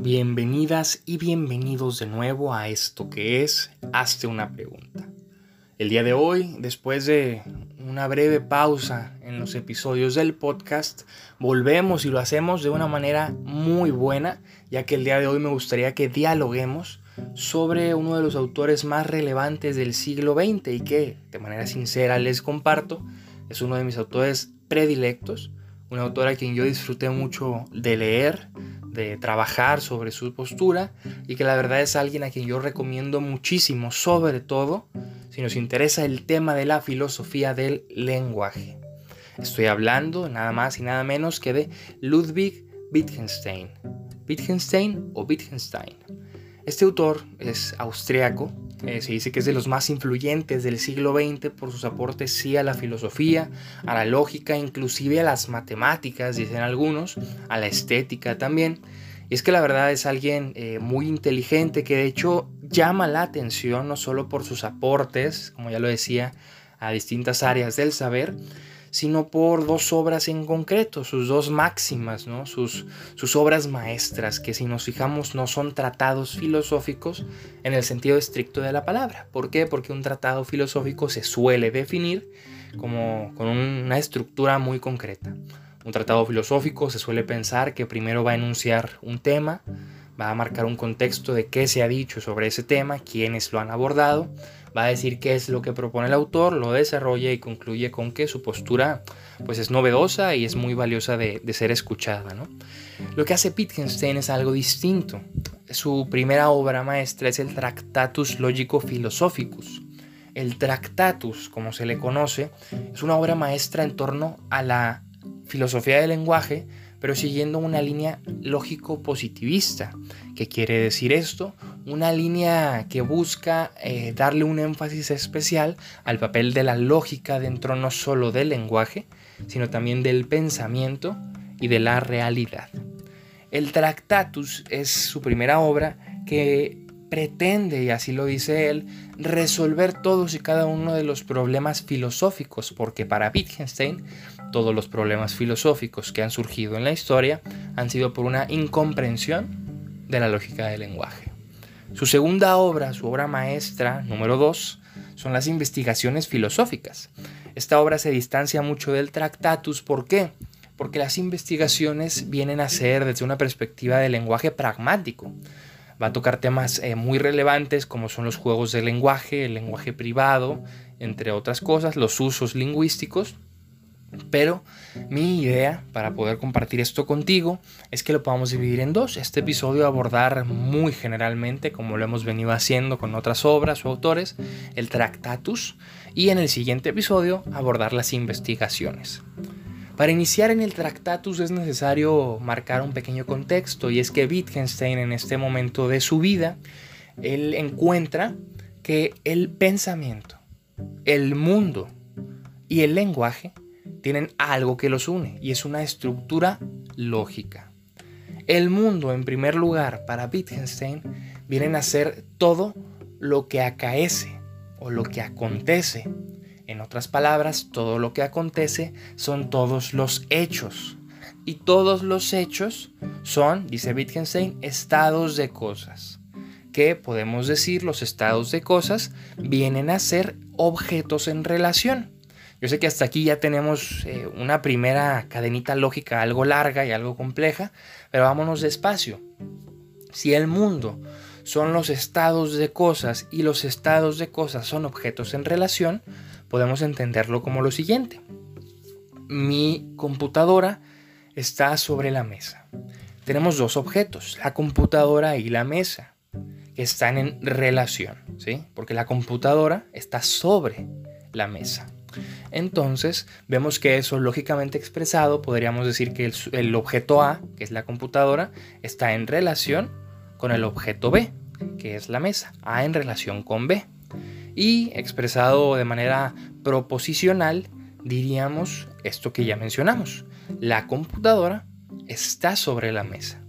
Bienvenidas y bienvenidos de nuevo a esto que es Hazte una pregunta. El día de hoy, después de una breve pausa en los episodios del podcast, volvemos y lo hacemos de una manera muy buena, ya que el día de hoy me gustaría que dialoguemos sobre uno de los autores más relevantes del siglo XX y que, de manera sincera, les comparto, es uno de mis autores predilectos, un autor a quien yo disfruté mucho de leer, de trabajar sobre su postura y que la verdad es alguien a quien yo recomiendo muchísimo, sobre todo si nos interesa el tema de la filosofía del lenguaje. Estoy hablando nada más y nada menos que de Ludwig Wittgenstein. Wittgenstein o Wittgenstein. Este autor es austriaco, eh, se dice que es de los más influyentes del siglo XX por sus aportes sí a la filosofía, a la lógica, inclusive a las matemáticas, dicen algunos, a la estética también. Y es que la verdad es alguien eh, muy inteligente que de hecho llama la atención no solo por sus aportes, como ya lo decía, a distintas áreas del saber, sino por dos obras en concreto, sus dos máximas, ¿no? sus, sus obras maestras, que si nos fijamos no son tratados filosóficos en el sentido estricto de la palabra. ¿Por qué? Porque un tratado filosófico se suele definir como con una estructura muy concreta. Un tratado filosófico se suele pensar que primero va a enunciar un tema, va a marcar un contexto de qué se ha dicho sobre ese tema, quiénes lo han abordado, va a decir qué es lo que propone el autor, lo desarrolla y concluye con que su postura pues es novedosa y es muy valiosa de, ser escuchada. ¿no? Lo que hace Wittgenstein es algo distinto. Su primera obra maestra es el Tractatus Logico Philosophicus. El Tractatus, como se le conoce, es una obra maestra en torno a la filosofía del lenguaje, pero siguiendo una línea lógico-positivista. ¿Qué quiere decir esto? Una línea que busca eh, darle un énfasis especial al papel de la lógica dentro no solo del lenguaje, sino también del pensamiento y de la realidad. El Tractatus es su primera obra que pretende, y así lo dice él, resolver todos y cada uno de los problemas filosóficos, porque para Wittgenstein todos los problemas filosóficos que han surgido en la historia han sido por una incomprensión de la lógica del lenguaje. Su segunda obra, su obra maestra, número 2, son las investigaciones filosóficas. Esta obra se distancia mucho del Tractatus, ¿por qué? Porque las investigaciones vienen a ser desde una perspectiva del lenguaje pragmático. Va a tocar temas eh, muy relevantes como son los juegos del lenguaje, el lenguaje privado, entre otras cosas, los usos lingüísticos, pero mi idea para poder compartir esto contigo es que lo podamos dividir en dos. Este episodio abordar muy generalmente, como lo hemos venido haciendo con otras obras o autores, el Tractatus y en el siguiente episodio abordar las investigaciones. Para iniciar en el Tractatus es necesario marcar un pequeño contexto y es que Wittgenstein en este momento de su vida, él encuentra que el pensamiento, el mundo y el lenguaje tienen algo que los une y es una estructura lógica. El mundo, en primer lugar, para Wittgenstein, viene a ser todo lo que acaece o lo que acontece. En otras palabras, todo lo que acontece son todos los hechos. Y todos los hechos son, dice Wittgenstein, estados de cosas. Que podemos decir, los estados de cosas vienen a ser objetos en relación. Yo sé que hasta aquí ya tenemos eh, una primera cadenita lógica algo larga y algo compleja, pero vámonos despacio. Si el mundo son los estados de cosas y los estados de cosas son objetos en relación, podemos entenderlo como lo siguiente. Mi computadora está sobre la mesa. Tenemos dos objetos, la computadora y la mesa, que están en relación, ¿sí? Porque la computadora está sobre la mesa. Entonces, vemos que eso lógicamente expresado, podríamos decir que el, objeto A, que es la computadora, está en relación con el objeto B, que es la mesa, A en relación con B. Y expresado de manera proposicional, diríamos esto que ya mencionamos. La computadora está sobre la mesa.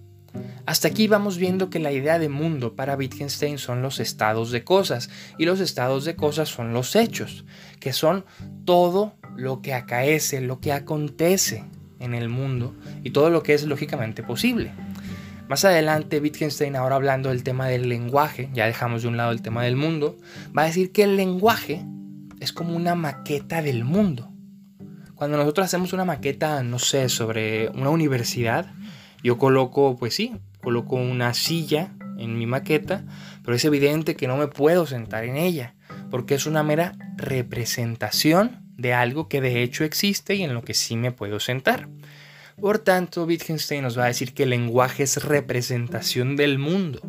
Hasta aquí vamos viendo que la idea de mundo para Wittgenstein son los estados de cosas y los estados de cosas son los hechos, que son todo lo que acaece, lo que acontece en el mundo y todo lo que es lógicamente posible. Más adelante, Wittgenstein, ahora hablando del tema del lenguaje, ya dejamos de un lado el tema del mundo, va a decir que el lenguaje es como una maqueta del mundo. Cuando nosotros hacemos una maqueta, no sé, sobre una universidad, yo coloco, pues sí, coloco una silla en mi maqueta, pero es evidente que no me puedo sentar en ella, porque es una mera representación de algo que de hecho existe y en lo que sí me puedo sentar. Por tanto, Wittgenstein nos va a decir que el lenguaje es representación del mundo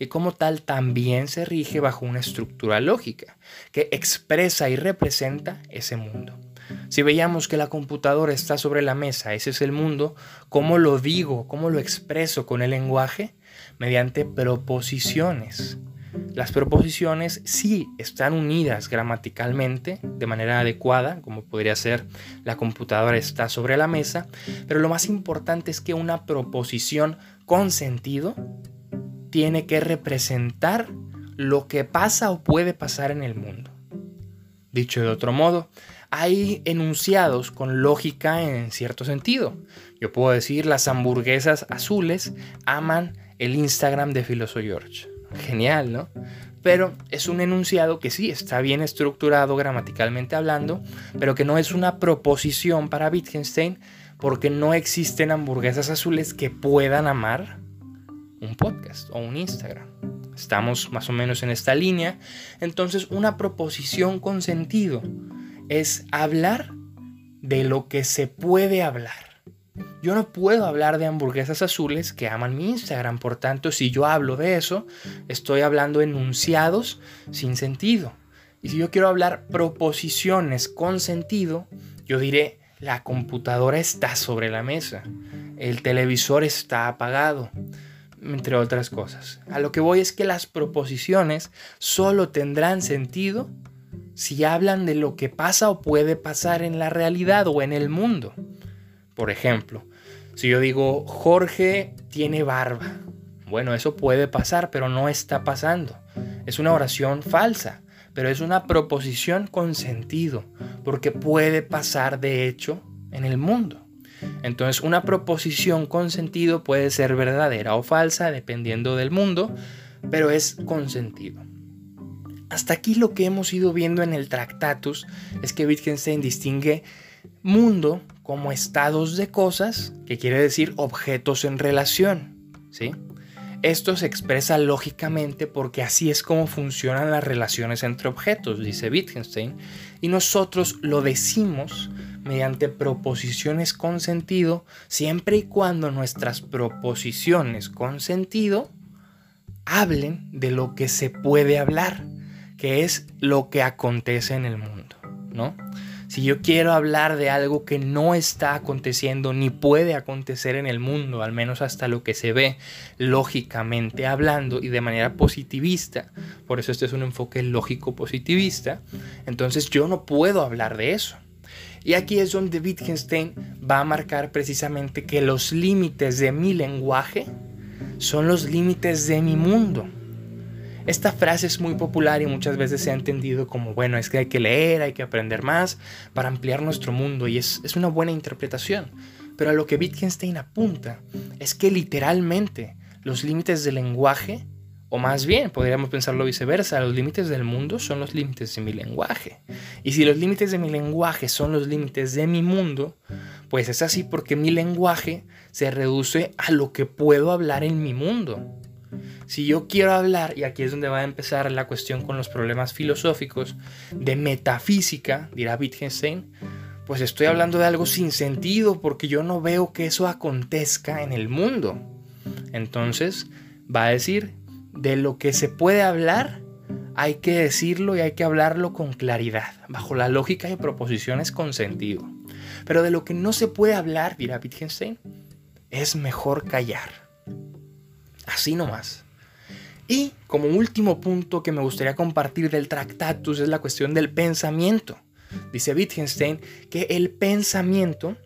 y como tal también se rige bajo una estructura lógica que expresa y representa ese mundo. Si veíamos que la computadora está sobre la mesa, ese es el mundo, ¿cómo lo digo? ¿Cómo lo expreso con el lenguaje? Mediante proposiciones. Las proposiciones sí están unidas gramaticalmente de manera adecuada, como podría ser la computadora está sobre la mesa, pero lo más importante es que una proposición con sentido tiene que representar lo que pasa o puede pasar en el mundo. Dicho de otro modo, hay enunciados con lógica en cierto sentido. Yo puedo decir las hamburguesas azules aman el Instagram de Filoso George. Genial, ¿no? Pero es un enunciado que sí está bien estructurado gramaticalmente hablando, pero que no es una proposición para Wittgenstein porque no existen hamburguesas azules que puedan amar un podcast o un Instagram. Estamos más o menos en esta línea. Entonces, una proposición con sentido es hablar de lo que se puede hablar. Yo no puedo hablar de hamburguesas azules que aman mi Instagram, por tanto, si yo hablo de eso, estoy hablando enunciados sin sentido. Y si yo quiero hablar proposiciones con sentido, yo diré, la computadora está sobre la mesa, el televisor está apagado, entre otras cosas. A lo que voy es que las proposiciones solo tendrán sentido si hablan de lo que pasa o puede pasar en la realidad o en el mundo. Por ejemplo, si yo digo Jorge tiene barba, bueno, eso puede pasar, pero no está pasando. Es una oración falsa, pero es una proposición con sentido, porque puede pasar de hecho en el mundo. Entonces, una proposición con sentido puede ser verdadera o falsa dependiendo del mundo, pero es con sentido. Hasta aquí lo que hemos ido viendo en el Tractatus es que Wittgenstein distingue mundo como estados de cosas, que quiere decir objetos en relación, ¿sí? Esto se expresa lógicamente porque así es como funcionan las relaciones entre objetos, dice Wittgenstein, y nosotros lo decimos mediante proposiciones con sentido, siempre y cuando nuestras proposiciones con sentido hablen de lo que se puede hablar, que es lo que acontece en el mundo, ¿no? Si yo quiero hablar de algo que no está aconteciendo ni puede acontecer en el mundo, al menos hasta lo que se ve lógicamente hablando y de manera positivista, por eso este es un enfoque lógico positivista, entonces yo no puedo hablar de eso. Y aquí es donde Wittgenstein va a marcar precisamente que los límites de mi lenguaje son los límites de mi mundo. Esta frase es muy popular y muchas veces se ha entendido como, bueno, es que hay que leer, hay que aprender más para ampliar nuestro mundo y es, es una buena interpretación. Pero a lo que Wittgenstein apunta es que literalmente los límites del lenguaje, o más bien podríamos pensarlo viceversa, los límites del mundo son los límites de mi lenguaje. Y si los límites de mi lenguaje son los límites de mi mundo, pues es así porque mi lenguaje se reduce a lo que puedo hablar en mi mundo. Si yo quiero hablar, y aquí es donde va a empezar la cuestión con los problemas filosóficos, de metafísica, dirá Wittgenstein, pues estoy hablando de algo sin sentido porque yo no veo que eso acontezca en el mundo. Entonces, va a decir, de lo que se puede hablar, hay que decirlo y hay que hablarlo con claridad, bajo la lógica de proposiciones con sentido. Pero de lo que no se puede hablar, dirá Wittgenstein, es mejor callar. Así nomás. Y como último punto que me gustaría compartir del Tractatus es la cuestión del pensamiento. Dice Wittgenstein que el pensamiento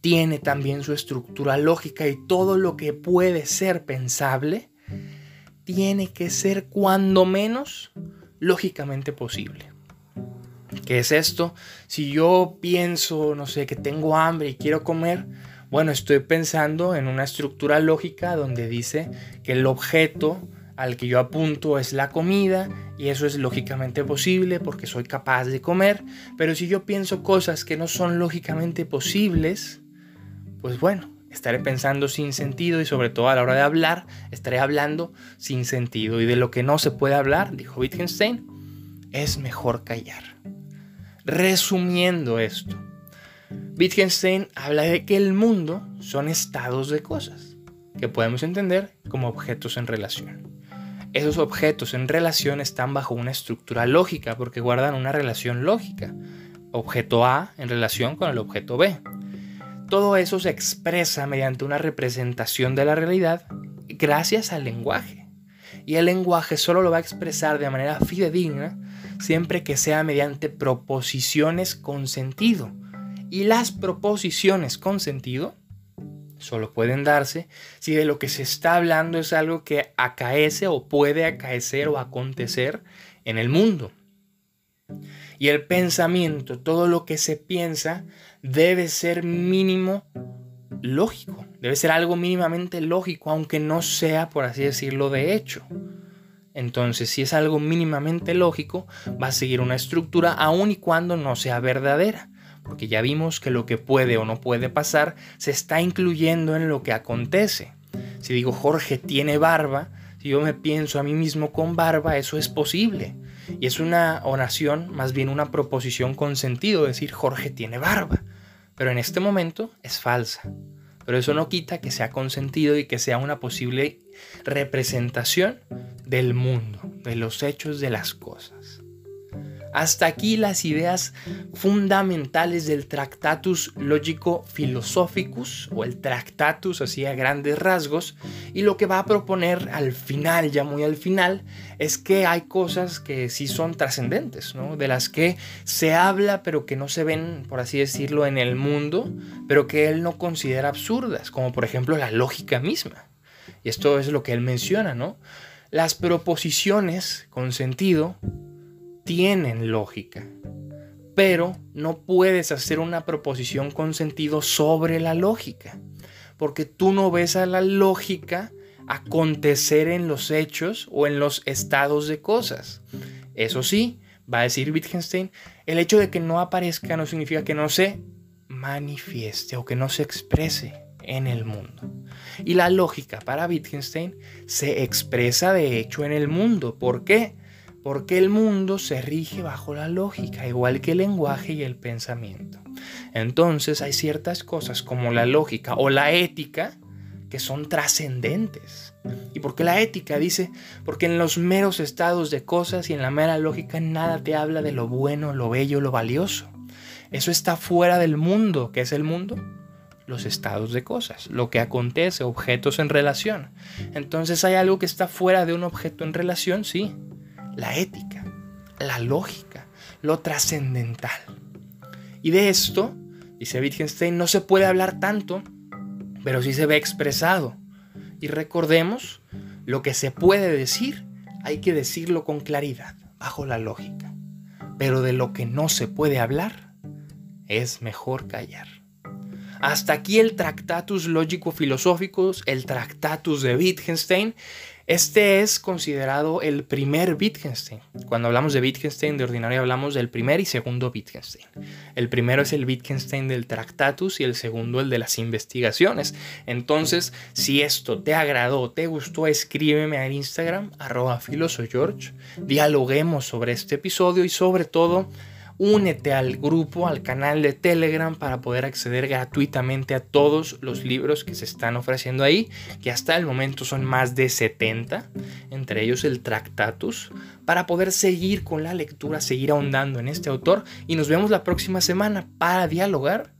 tiene también su estructura lógica y todo lo que puede ser pensable tiene que ser cuando menos lógicamente posible. ¿Qué es esto? Si yo pienso, no sé, que tengo hambre y quiero comer, Bueno, estoy pensando en una estructura lógica donde dice que el objeto al que yo apunto es la comida y eso es lógicamente posible porque soy capaz de comer, pero si yo pienso cosas que no son lógicamente posibles, pues bueno, estaré pensando sin sentido y sobre todo a la hora de hablar, estaré hablando sin sentido y de lo que no se puede hablar, dijo Wittgenstein, es mejor callar. Resumiendo esto, Wittgenstein habla de que el mundo son estados de cosas que podemos entender como objetos en relación. Esos objetos en relación están bajo una estructura lógica porque guardan una relación lógica. Objeto A en relación con el objeto B. Todo eso se expresa mediante una representación de la realidad gracias al lenguaje. Y el lenguaje solo lo va a expresar de manera fidedigna siempre que sea mediante proposiciones con sentido. Y las proposiciones con sentido solo pueden darse si de lo que se está hablando es algo que acaece o puede acaecer o acontecer en el mundo. Y el pensamiento, todo lo que se piensa, debe ser mínimo lógico, debe ser algo mínimamente lógico, aunque no sea, por así decirlo, de hecho. Entonces, si es algo mínimamente lógico, va a seguir una estructura aun y cuando no sea verdadera porque ya vimos que lo que puede o no puede pasar se está incluyendo en lo que acontece. Si digo Jorge tiene barba, si yo me pienso a mí mismo con barba, eso es posible. Y es una oración, más bien una proposición con sentido, decir Jorge tiene barba. Pero en este momento es falsa. Pero eso no quita que sea consentido y que sea una posible representación del mundo, de los hechos de las cosas. Hasta aquí las ideas fundamentales del Tractatus Logico Philosophicus o el Tractatus así a grandes rasgos y lo que va a proponer al final, ya muy al final, es que hay cosas que sí son trascendentes, ¿no? de las que se habla pero que no se ven, por así decirlo, en el mundo, pero que él no considera absurdas, como por ejemplo la lógica misma. Y esto es lo que él menciona, ¿no? Las proposiciones con sentido tienen lógica, pero no puedes hacer una proposición con sentido sobre la lógica, porque tú no ves a la lógica acontecer en los hechos o en los estados de cosas. Eso sí, va a decir Wittgenstein, el hecho de que no aparezca no significa que no se manifieste o que no se exprese en el mundo. Y la lógica para Wittgenstein se expresa de hecho en el mundo. ¿Por qué? Porque el mundo se rige bajo la lógica, igual que el lenguaje y el pensamiento. Entonces hay ciertas cosas como la lógica o la ética que son trascendentes. ¿Y por qué la ética? Dice, porque en los meros estados de cosas y en la mera lógica nada te habla de lo bueno, lo bello, lo valioso. Eso está fuera del mundo. ¿Qué es el mundo? Los estados de cosas, lo que acontece, objetos en relación. Entonces hay algo que está fuera de un objeto en relación, sí, la ética, la lógica, lo trascendental. Y de esto, dice Wittgenstein, no se puede hablar tanto, pero sí se ve expresado. Y recordemos, lo que se puede decir, hay que decirlo con claridad, bajo la lógica. Pero de lo que no se puede hablar, es mejor callar. Hasta aquí el Tractatus Lógico-Filosóficos, el Tractatus de Wittgenstein. Este es considerado el primer Wittgenstein. Cuando hablamos de Wittgenstein, de ordinario hablamos del primer y segundo Wittgenstein. El primero es el Wittgenstein del Tractatus y el segundo el de las investigaciones. Entonces, si esto te agradó, te gustó, escríbeme a Instagram, arroba filosogeorge. Dialoguemos sobre este episodio y sobre todo únete al grupo, al canal de Telegram para poder acceder gratuitamente a todos los libros que se están ofreciendo ahí, que hasta el momento son más de 70, entre ellos el Tractatus, para poder seguir con la lectura, seguir ahondando en este autor y nos vemos la próxima semana para dialogar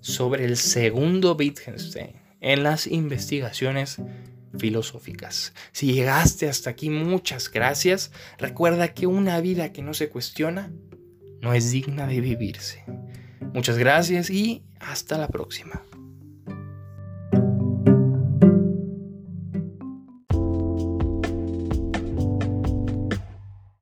sobre el segundo Wittgenstein en las investigaciones filosóficas. Si llegaste hasta aquí, muchas gracias. Recuerda que una vida que no se cuestiona no es digna de vivirse. Muchas gracias y hasta la próxima.